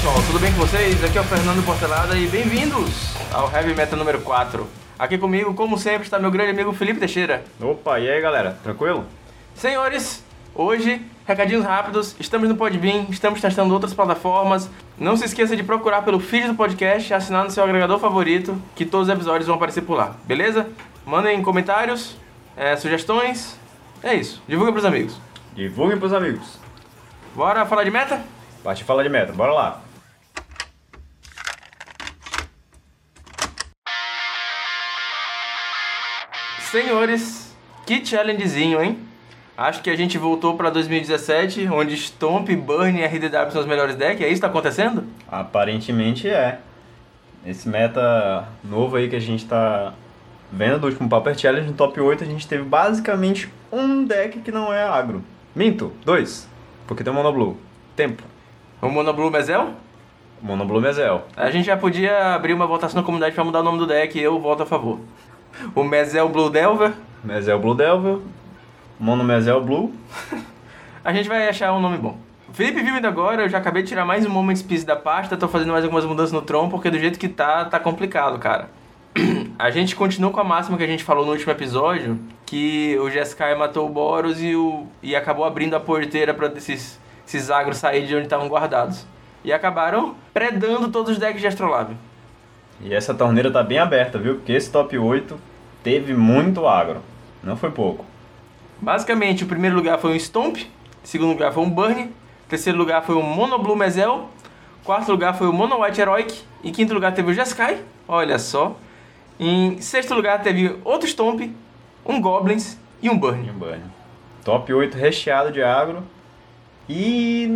pessoal, tudo bem com vocês? Aqui é o Fernando Portelada e bem-vindos ao Heavy Meta número 4. Aqui comigo, como sempre, está meu grande amigo Felipe Teixeira. Opa, e aí galera, tranquilo? Senhores, hoje, recadinhos rápidos, estamos no Podbean, estamos testando outras plataformas. Não se esqueça de procurar pelo feed do podcast, assinar no seu agregador favorito, que todos os episódios vão aparecer por lá, beleza? Mandem comentários, é, sugestões. É isso, divulga pros amigos. Divulguem pros amigos. Bora falar de meta? Parte fala de meta, bora lá. Senhores, que challengezinho, hein? Acho que a gente voltou pra 2017, onde Stomp, Burn e RDW são os melhores decks. É isso que tá acontecendo? Aparentemente é. Esse meta novo aí que a gente tá vendo do último Paper Challenge, no top 8 a gente teve basicamente um deck que não é agro. Minto, dois. Porque tem o Monoblue. Tempo. O Monoblue Mezel? Monoblue Mezel. A gente já podia abrir uma votação na comunidade pra mudar o nome do deck e eu voto a favor. O Mezel Blue Delver, Mezel Blue Delver. Mono Mezel Blue. a gente vai achar um nome bom. Felipe vindo agora, eu já acabei de tirar mais um Moment Piece da pasta, tô fazendo mais algumas mudanças no Tron, porque do jeito que tá, tá complicado, cara. A gente continua com a máxima que a gente falou no último episódio, que o Jeskai matou o Boros e, o, e acabou abrindo a porteira pra esses, esses agros saírem de onde estavam guardados. E acabaram predando todos os decks de Astrolabe. E essa torneira tá bem aberta, viu? Porque esse top 8 teve muito agro. Não foi pouco. Basicamente, o primeiro lugar foi um Stomp, segundo lugar foi um Burn, terceiro lugar foi um Mono Blue Mezel, quarto lugar foi o Mono White Heroic, em quinto lugar teve o Jeskai, olha só. Em sexto lugar teve outro Stomp, um Goblins e um Burn. E um banho. Top 8 recheado de agro. E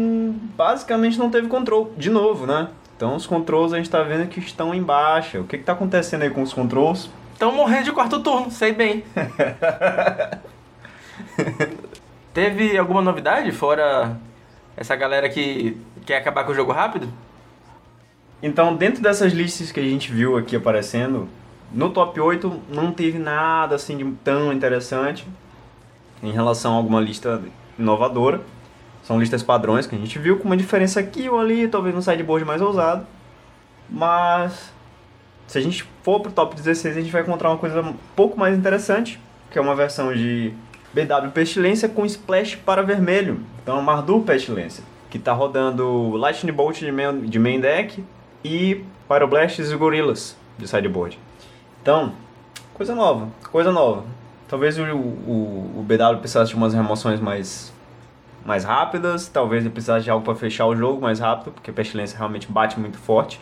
basicamente não teve control. De novo, né? Então os controls a gente tá vendo que estão em baixa. O que que tá acontecendo aí com os controls? Estão morrendo de quarto turno, sei bem. Teve alguma novidade fora essa galera que quer acabar com o jogo rápido? Então, dentro dessas listas que a gente viu aqui aparecendo, no top 8 não teve nada assim de tão interessante em relação a alguma lista inovadora. São listas padrões que a gente viu com uma diferença aqui ou ali, talvez no sideboard mais ousado. Mas se a gente for pro top 16, a gente vai encontrar uma coisa um pouco mais interessante, que é uma versão de BW Pestilência com splash para vermelho. Então, Mardu Pestilência, que tá rodando Lightning Bolt de main, de main deck e Pyroblasts e Gorillas de sideboard. Então, coisa nova, coisa nova. Talvez o, o, o BW precisasse de umas remoções mais, mais rápidas, talvez ele precisasse de algo para fechar o jogo mais rápido, porque a Pestilência realmente bate muito forte.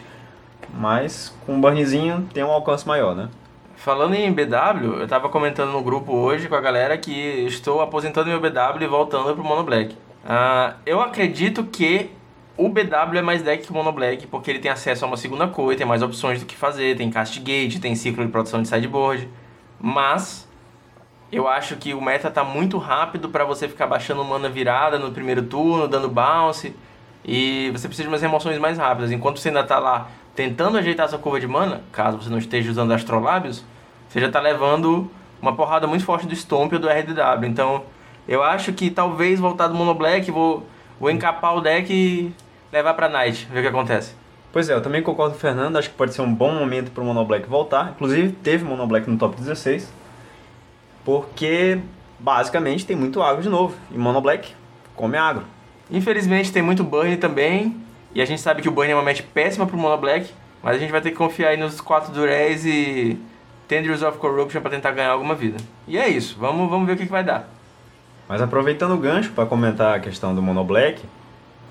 Mas com um burnzinho tem um alcance maior, né? Falando em BW, eu tava comentando no grupo hoje com a galera que estou aposentando meu BW e voltando pro Mono Black. Ah, eu acredito que o BW é mais deck que o Mono Black, porque ele tem acesso a uma segunda cor, tem mais opções do que fazer, tem castigate, tem ciclo de produção de sideboard. Mas eu acho que o meta tá muito rápido para você ficar baixando mana virada no primeiro turno, dando bounce. E você precisa de umas remoções mais rápidas. Enquanto você ainda tá lá tentando ajeitar sua curva de mana, caso você não esteja usando Astrolábios, você já tá levando uma porrada muito forte do Stomp ou do RDW. Então, eu acho que talvez voltar do Mono Black, vou, vou encapar o deck e levar pra Night, ver o que acontece. Pois é, eu também concordo com o Fernando, acho que pode ser um bom momento para o Mono Black voltar. Inclusive, teve Mono Black no top 16, porque basicamente tem muito agro de novo. E Mono Black come agro. Infelizmente tem muito Burn também, e a gente sabe que o Burn é uma match péssima pro Mono Black, mas a gente vai ter que confiar aí nos 4 Durez e Tendrils of Corruption para tentar ganhar alguma vida. E é isso, vamos, vamos ver o que, que vai dar. Mas aproveitando o gancho para comentar a questão do Mono Black,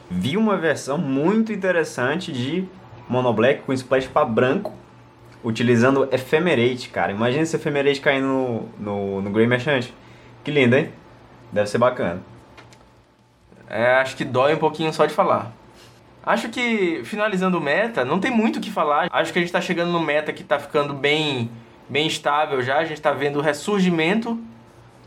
vi uma versão muito interessante de Mono Black com splash para branco, utilizando Ephemerate, cara. Imagina esse Ephemerate caindo no, no, no Grey Merchant. Que lindo, hein? Deve ser bacana. É, acho que dói um pouquinho só de falar. Acho que, finalizando o meta, não tem muito o que falar. Acho que a gente tá chegando no meta que tá ficando bem, bem estável já. A gente tá vendo o ressurgimento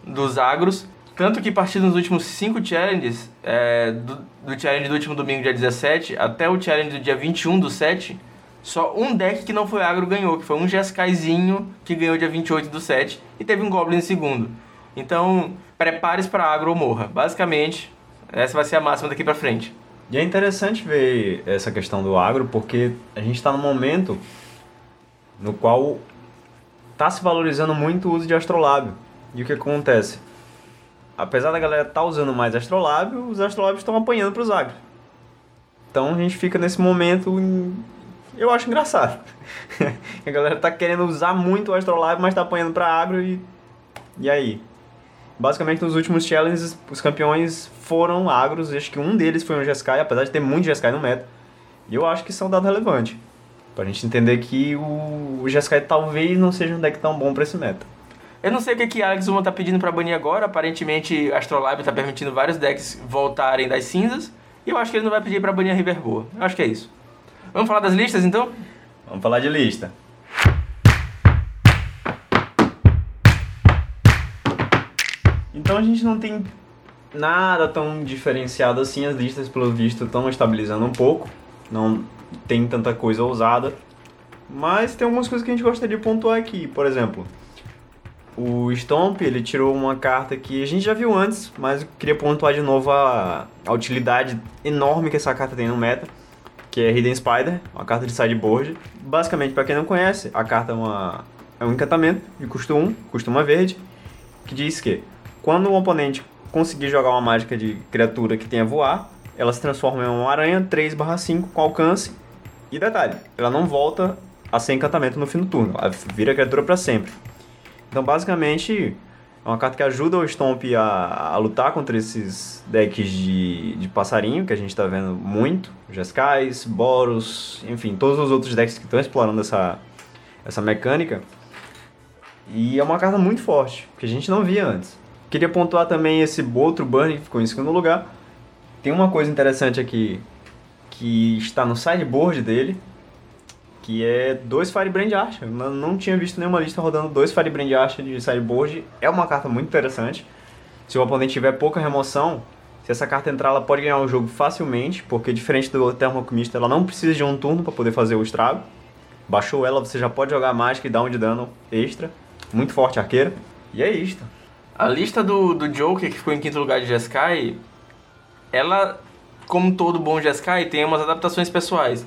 dos agros. Tanto que, a partir dos últimos 5 challenges, é, do, do challenge do último domingo, dia 17, até o challenge do dia 21 do 7, só um deck que não foi agro ganhou, que foi um Jeskaizinho que ganhou dia 28 do 7 e teve um Goblin em segundo. Então, prepare-se para agro ou morra. Basicamente, essa vai ser a máxima daqui pra frente. E é interessante ver essa questão do agro, porque a gente está num momento no qual está se valorizando muito o uso de astrolábio. E o que acontece? Apesar da galera estar tá usando mais astrolábio, os astrolábios estão apanhando para os agros. Então a gente fica nesse momento, em... eu acho engraçado. a galera está querendo usar muito o astrolábio, mas está apanhando para agro e e aí? Basicamente, nos últimos challenges, os campeões foram agros. Acho que um deles foi um Jeskai, apesar de ter muito Jeskai no meta. E eu acho que isso é um dado relevante. Pra gente entender que o, o Jeskai talvez não seja um deck tão bom pra esse meta. Eu não sei o que, que Alex Uma tá pedindo pra banir agora. Aparentemente, Astrolabe tá permitindo vários decks voltarem das cinzas. E eu acho que ele não vai pedir pra banir a River Boa. Eu acho que é isso. Vamos falar das listas então? Vamos falar de lista. Então a gente não tem nada tão diferenciado assim, as listas pelo visto estão estabilizando um pouco, não tem tanta coisa ousada, mas tem algumas coisas que a gente gostaria de pontuar aqui, por exemplo, o Stomp, ele tirou uma carta que a gente já viu antes, mas eu queria pontuar de novo a, a utilidade enorme que essa carta tem no meta, que é Hidden Spider, uma carta de sideboard. Basicamente, para quem não conhece, a carta é, uma, é um encantamento de custo 1, custo 1 verde, que diz que quando um oponente conseguir jogar uma mágica de criatura que tenha voar, ela se transforma em uma aranha 3/5 com alcance. E detalhe, ela não volta a ser encantamento no fim do turno, ela vira criatura para sempre. Então, basicamente, é uma carta que ajuda o Stomp a, a lutar contra esses decks de, de passarinho, que a gente está vendo muito. Jeskais, Boros, enfim, todos os outros decks que estão explorando essa, essa mecânica. E é uma carta muito forte, que a gente não via antes. Queria pontuar também esse outro Burn que ficou em segundo lugar. Tem uma coisa interessante aqui que está no sideboard dele, que é dois Firebrand Archer. Eu não tinha visto nenhuma lista rodando dois Firebrand Archer de sideboard. É uma carta muito interessante. Se o oponente tiver pouca remoção, se essa carta entrar, ela pode ganhar o jogo facilmente, porque diferente do Thermoalquimista, ela não precisa de um turno para poder fazer o estrago. Baixou ela, você já pode jogar mágica e dar um de dano extra. Muito forte arqueira. E é isto. A lista do, do Joker, que ficou em quinto lugar de Jeskai, ela, como todo bom Jeskai, tem umas adaptações pessoais.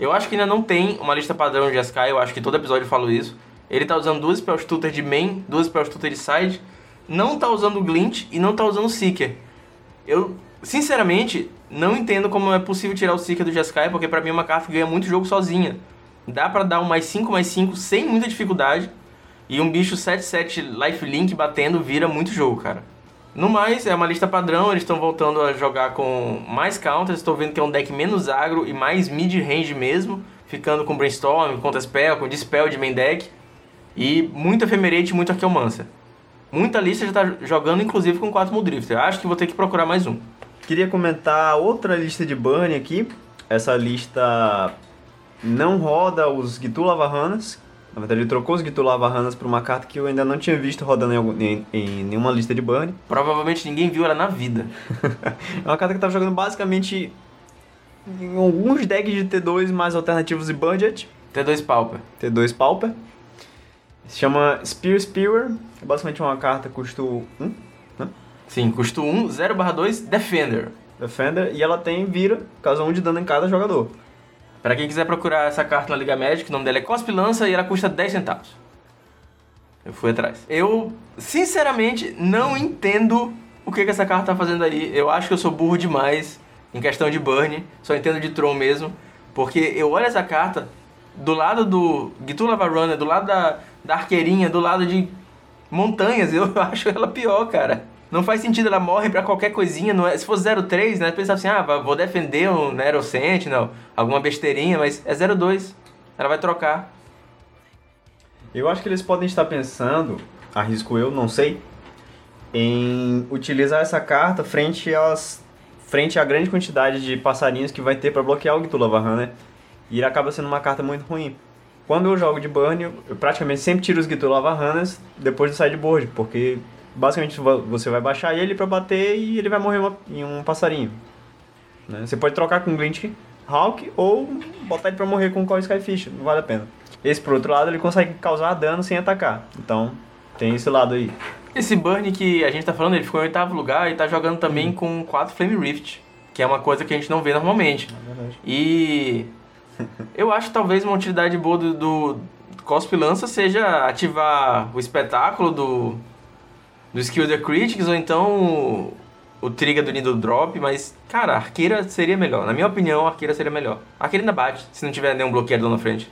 Eu acho que ainda não tem uma lista padrão de Jeskai, eu acho que todo episódio eu falo isso. Ele tá usando duas spell tutor de main, duas spell tutor de side, não tá usando glint e não tá usando seeker. Eu, sinceramente, não entendo como é possível tirar o seeker do Jeskai, porque para mim uma carta ganha muito jogo sozinha. Dá para dar um mais 5 mais 5 sem muita dificuldade e um bicho 7-7 lifelink batendo vira muito jogo, cara. No mais, é uma lista padrão, eles estão voltando a jogar com mais counters, estou vendo que é um deck menos agro e mais mid-range mesmo, ficando com Brainstorm, contra Spell, com Dispel de main deck, e muito Ephemerate e muito Arqueomancer. Muita lista já está jogando, inclusive, com 4 Muldrifter. Acho que vou ter que procurar mais um. Queria comentar outra lista de burn aqui. Essa lista não roda os Gitu Lavahanas, na verdade, ele trocou os Gitu Lavahanas por uma carta que eu ainda não tinha visto rodando em, algum, em, em nenhuma lista de burn. Provavelmente ninguém viu ela na vida. é uma carta que estava jogando basicamente em alguns decks de T2 mais alternativos e budget. T2 Pauper. T2 Pauper. Se chama Spear Spear. É basicamente uma carta custo 1, né? Sim, custo 1, 0 2, Defender. Defender, e ela tem vira, caso 1 de dano em cada jogador. Para quem quiser procurar essa carta na Liga Magic, o nome dela é Cospe Lança e ela custa 10 centavos. Eu fui atrás. Eu, sinceramente, não entendo o que, que essa carta tá fazendo aí. Eu acho que eu sou burro demais em questão de burn. Só entendo de Tron mesmo. Porque eu olho essa carta do lado do Gitu Lava Runner, do lado da, da arqueirinha, do lado de montanhas. Eu acho ela pior, cara. Não faz sentido, ela morre pra qualquer coisinha. Não é, se fosse 03, né? Pensava assim, ah, vou defender um Nero Sentinel, alguma besteirinha, mas é 02. Ela vai trocar. Eu acho que eles podem estar pensando, arrisco eu, não sei, em utilizar essa carta frente às frente à grande quantidade de passarinhos que vai ter para bloquear o Gitulavahan, né? E ele acaba sendo uma carta muito ruim. Quando eu jogo de burn, eu praticamente sempre tiro os Gitulavahanas depois do sideboard, porque basicamente você vai baixar ele para bater e ele vai morrer uma, em um passarinho. Né? Você pode trocar com Glint Hawk ou botar ele para morrer com Call Skyfish, não vale a pena. Esse, por outro lado, ele consegue causar dano sem atacar. Então, tem esse lado aí. Esse Burn que a gente tá falando, ele ficou em oitavo lugar e tá jogando também com 4 Flame Rift. que é uma coisa que a gente não vê normalmente. E eu acho que talvez uma utilidade boa do, do Cospe Lança seja ativar o espetáculo do, do Skill the Critics ou então o, o trigger do Needle Drop, mas, cara, a arqueira seria melhor. Na minha opinião, a arqueira seria melhor. A arqueira ainda bate, se não tiver nenhum bloqueador na frente.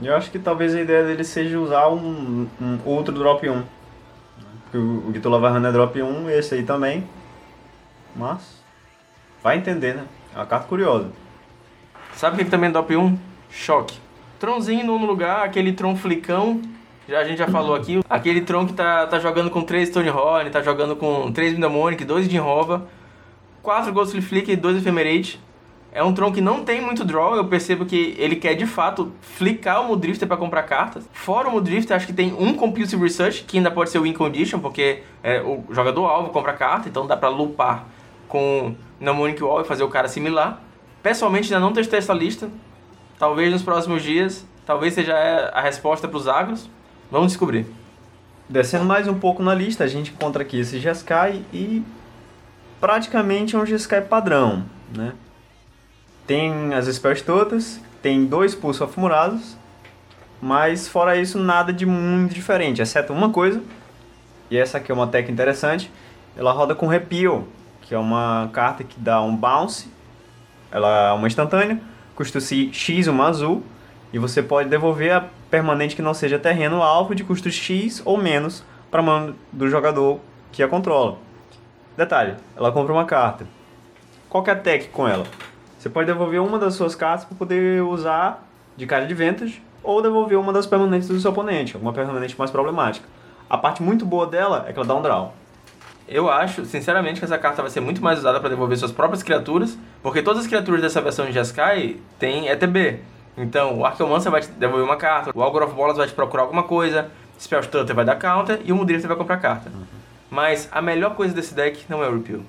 Eu acho que talvez a ideia dele seja usar um, um outro drop 1. Porque o, o Gito Lavarrana é drop 1, esse aí também. Mas, vai entender, né? É uma carta curiosa. Sabe o que, que também é drop 1? Choque. Tronzinho no lugar, aquele Tron flicão. Já, a gente já falou aqui. Aquele Tron que tá, tá jogando com 3 Stonehorn, tá jogando com 3 Vindamonic, 2 Jinrova, 4 Ghostly Flick e 2 Ephemerate. É um Tron que não tem muito draw, eu percebo que ele quer de fato flicar o Mudrifter para comprar cartas. Fora o Mudrifter, acho que tem um Compulsive Research, que ainda pode ser Win Condition, porque é, o jogador alvo compra carta, então dá para lupar com Mnemonic Wall e fazer o cara similar. Pessoalmente ainda não testei essa lista, talvez nos próximos dias, talvez seja a resposta para os agros. Vamos descobrir. Descendo mais um pouco na lista, a gente encontra aqui esse Jeskai e praticamente é um Jeskai padrão, né? Tem as spells todas, tem dois pulsos afumurados, mas fora isso nada de muito diferente, exceto uma coisa, e essa aqui é uma tech interessante, ela roda com Repeal, que é uma carta que dá um bounce, ela é uma instantânea, custo X uma azul, e você pode devolver a permanente que não seja terreno alvo de custo X ou menos para mão do jogador que a controla. Detalhe, ela compra uma carta. Qual que é a tech com ela? Você pode devolver uma das suas cartas para poder usar de cara de ventas ou devolver uma das permanentes do seu oponente, alguma permanente mais problemática. A parte muito boa dela é que ela dá um draw. Eu acho, sinceramente, que essa carta vai ser muito mais usada para devolver suas próprias criaturas, porque todas as criaturas dessa versão de Jeskai têm ETB. Então, o Archeomancer vai te devolver uma carta, o Algor of Bolas vai te procurar alguma coisa, Spellstutter vai dar counter e o Mudrifter vai comprar carta. Uhum. Mas a melhor coisa desse deck não é o Repeal.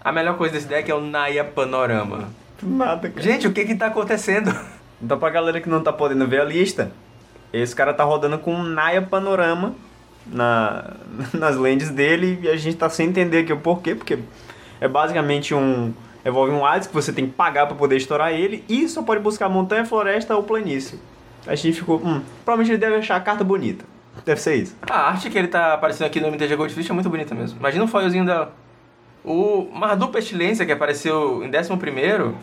A melhor coisa desse deck é o Naya Panorama. Nada, cara. Gente, o que que tá acontecendo? Então, pra galera que não tá podendo ver a lista, esse cara tá rodando com um Naya Panorama na, nas lentes dele e a gente tá sem entender aqui o porquê, porque é basicamente um. Envolve um Hades que você tem que pagar para poder estourar ele e só pode buscar montanha, floresta ou planície. A gente ficou. Hum, provavelmente ele deve achar a carta bonita. Deve ser isso. A arte que ele tá aparecendo aqui no MTG Goldfish é muito bonita mesmo. Imagina o foilzinho dela. O Mardu Pestilência, que apareceu em 11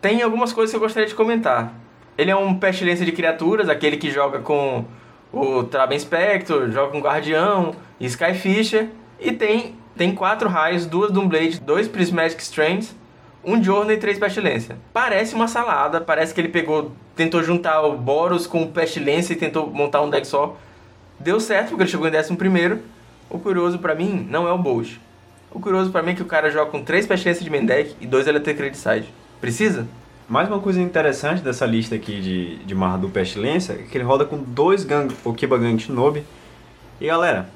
tem algumas coisas que eu gostaria de comentar. Ele é um pestilência de criaturas, aquele que joga com o Traben Spectre, joga com Guardião, Skyfisher, e tem, tem quatro raios, duas Doomblade, dois Prismatic Strands, um Journey e três Pestilência. Parece uma salada, parece que ele pegou, tentou juntar o Boros com o Pestilência e tentou montar um deck só. Deu certo, porque ele chegou em 11 O curioso para mim não é o Bolt. O curioso para mim é que o cara joga com três Pestilência de main deck e dois Electric Side. Precisa? Mais uma coisa interessante dessa lista aqui de, de Mardu Pestilência é que ele roda com dois gang, Okiba Gang Shinobi. E galera,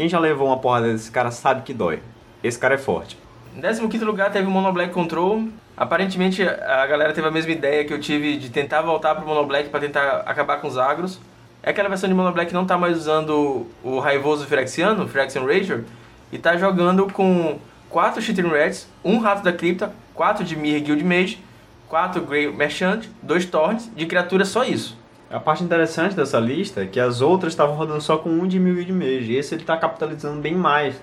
quem já levou uma porrada desse cara sabe que dói. Esse cara é forte. Em 15 lugar teve o Mono Black Control. Aparentemente a galera teve a mesma ideia que eu tive de tentar voltar pro Mono Black para tentar acabar com os agros. É aquela versão de Mono Black que não tá mais usando o raivoso Phyrexiano, Phyrexian Rager, e tá jogando com 4 Cheating Rats, um Rato da Cripta, 4 de Mir Guild Mage, 4 Grey Merchant, 2 Torrents, de criatura só isso. A parte interessante dessa lista é que as outras estavam rodando só com 1 de Mir Guild Mage, e esse ele está capitalizando bem mais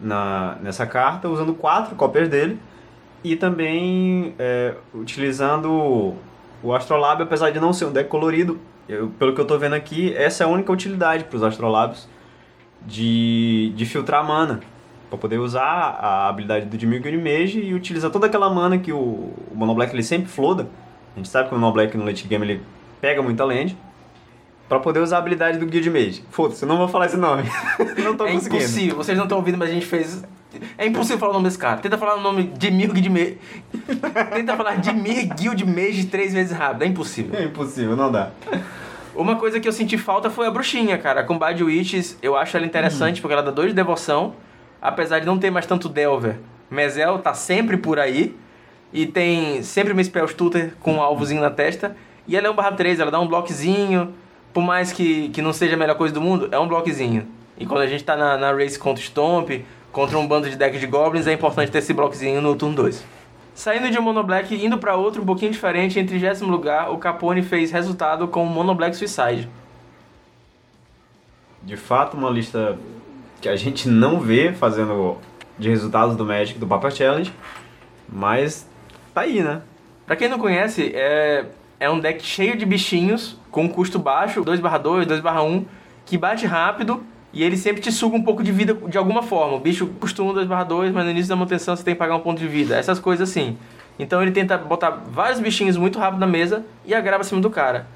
na, nessa carta, usando 4 cópias dele, e também é, utilizando o Astrolabe, apesar de não ser um deck colorido, eu, pelo que eu estou vendo aqui, essa é a única utilidade para os Astrolabes de, de filtrar mana para poder usar a habilidade do Dimir Mage e utilizar toda aquela mana que o, o Mono Black ele sempre floda. A gente sabe que o Mono Black no late game ele pega muita land. Pra poder usar a habilidade do Guild Mage. Foda-se, eu não vou falar esse nome. não tô é conseguindo. impossível, vocês não estão ouvindo, mas a gente fez. É impossível falar o nome desse cara. Tenta falar o nome de Mir Guild Mage. Tenta falar de Mir Guild Mage três vezes rápido. É impossível. É impossível, não dá. Uma coisa que eu senti falta foi a bruxinha, cara. Com Bad Witches, eu acho ela interessante uhum. porque ela dá dois de devoção apesar de não ter mais tanto Delver, Mezel tá sempre por aí. E tem sempre uma Spell Stutter com um alvozinho na testa. E ela é um barra 3, ela dá um bloquezinho. Por mais que, que não seja a melhor coisa do mundo, é um bloquezinho. E quando a gente tá na, na race contra o Stomp, contra um bando de deck de Goblins, é importante ter esse bloquezinho no turno 2. Saindo de um Mono Black e indo para outro um pouquinho diferente, em 30 lugar, o Capone fez resultado com o Mono Black Suicide. De fato, uma lista que a gente não vê fazendo de resultados do Magic do Papa Challenge, mas tá aí, né? Pra quem não conhece, é, é um deck cheio de bichinhos, com custo baixo, 2/2, 2/1, que bate rápido e ele sempre te suga um pouco de vida de alguma forma. O bicho custa 1, 2/2, mas no início da manutenção você tem que pagar um ponto de vida. Essas coisas assim. Então ele tenta botar vários bichinhos muito rápido na mesa e agrava acima do cara.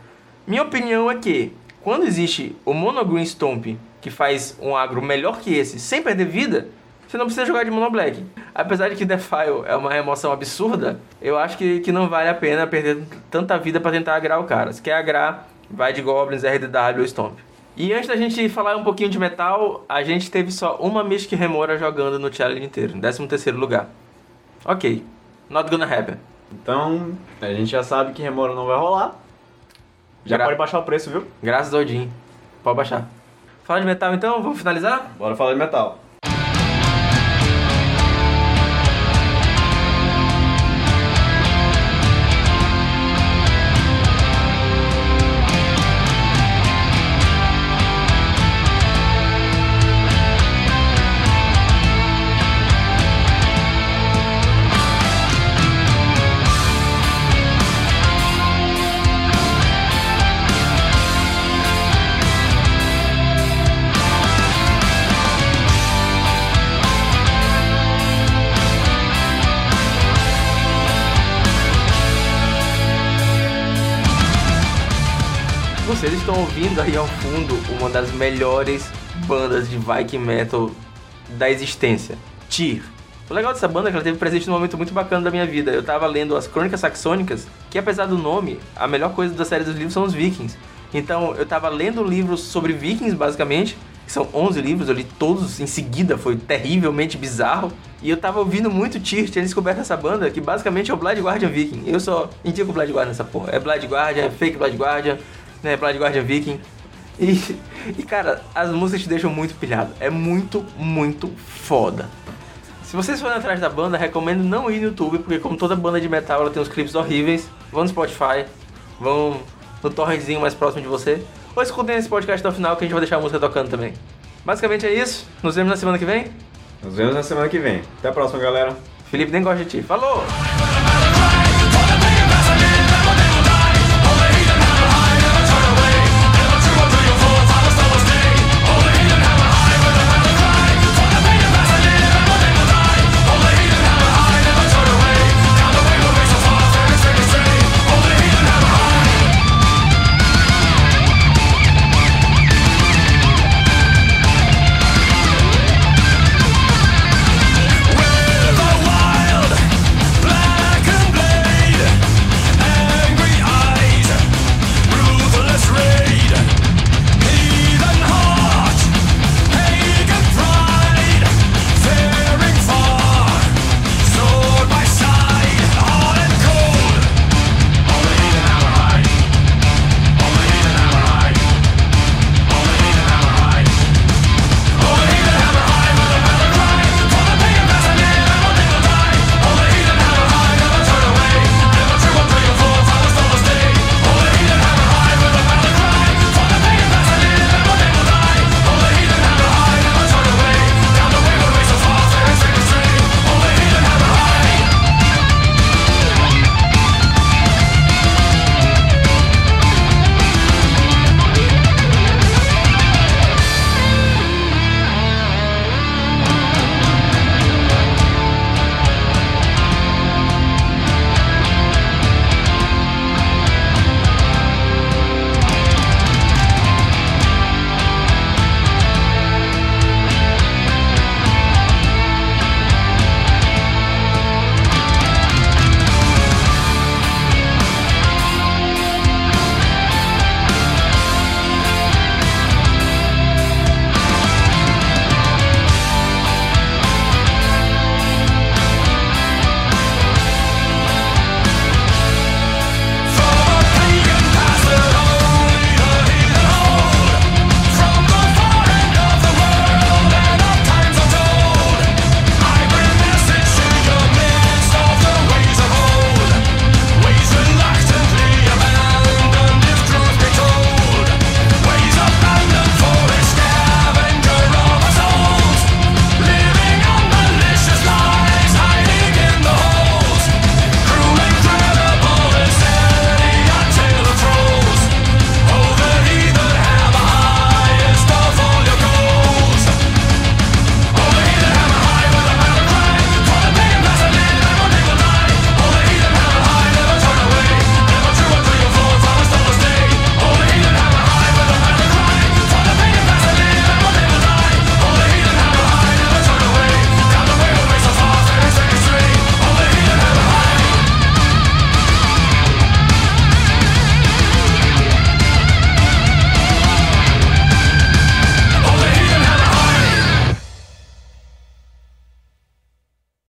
Minha opinião é que, quando existe o Mono Green Stomp, que faz um agro melhor que esse, sem perder vida, você não precisa jogar de Mono Black. Apesar de que Defile é uma remoção absurda, eu acho que, que não vale a pena perder tanta vida para tentar agrar o cara. Se quer agrar, vai de Goblins, RDW ou Stomp. E antes da gente falar um pouquinho de metal, a gente teve só uma Mystic Remora jogando no challenge inteiro, em 13 terceiro lugar. Ok, not gonna happen. Então, a gente já sabe que Remora não vai rolar. Já Gra- pode baixar o preço, viu? Graças ao Odin. Pode baixar. Fala de metal então, vamos finalizar? Bora falar de metal. Ouvindo aí ao fundo uma das melhores bandas de Viking Metal da existência, Tyr. O legal dessa banda é que ela teve presente num momento muito bacana da minha vida. Eu tava lendo as Crônicas Saxônicas, que apesar do nome, a melhor coisa da série dos livros são os vikings. Então eu tava lendo livros sobre vikings, basicamente, que são 11 livros, eu li todos em seguida, foi terrivelmente bizarro. E eu tava ouvindo muito Tyr, tinha descoberto essa banda, que basicamente é o Blood Guardian Viking. Eu só indico o Blood Guardian nessa porra. É Blood Guardian, é fake Blood Guardian, né? Blood Guardian Viking. E, e cara, as músicas te deixam muito pilhado. É muito, muito foda. Se vocês forem atrás da banda, recomendo não ir no YouTube, porque como toda banda de metal, ela tem uns clipes horríveis. Vão no Spotify, vão no torrentzinho mais próximo de você. Ou escutem esse podcast até o final que a gente vai deixar a música tocando também. Basicamente é isso. Nos vemos na semana que vem. Nos vemos na semana que vem. Até a próxima, galera. Felipe nem gosta de ti. Falou!